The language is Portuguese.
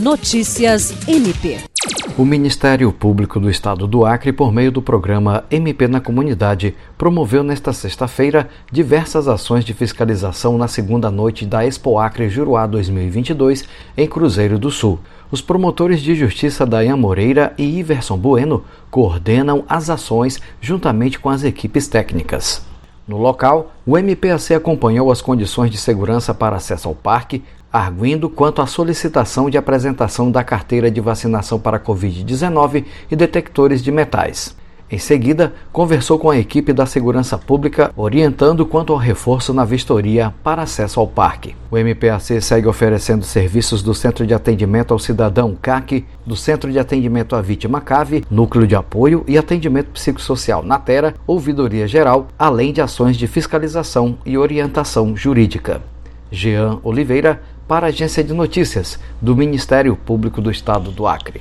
Notícias MP. O Ministério Público do Estado do Acre, por meio do programa MP na Comunidade, promoveu nesta sexta-feira diversas ações de fiscalização na segunda noite da Expo Acre Juruá 2022 em Cruzeiro do Sul. Os promotores de justiça Dayan Moreira e Iverson Bueno coordenam as ações juntamente com as equipes técnicas. No local, o MPAC acompanhou as condições de segurança para acesso ao parque, arguindo quanto à solicitação de apresentação da carteira de vacinação para Covid-19 e detectores de metais. Em seguida, conversou com a equipe da Segurança Pública, orientando quanto ao reforço na vistoria para acesso ao parque. O MPAC segue oferecendo serviços do Centro de Atendimento ao Cidadão CAC, do Centro de Atendimento à Vítima CAVE, Núcleo de Apoio e Atendimento Psicossocial Natera, Ouvidoria Geral, além de ações de fiscalização e orientação jurídica. Jean Oliveira, para a Agência de Notícias do Ministério Público do Estado do Acre.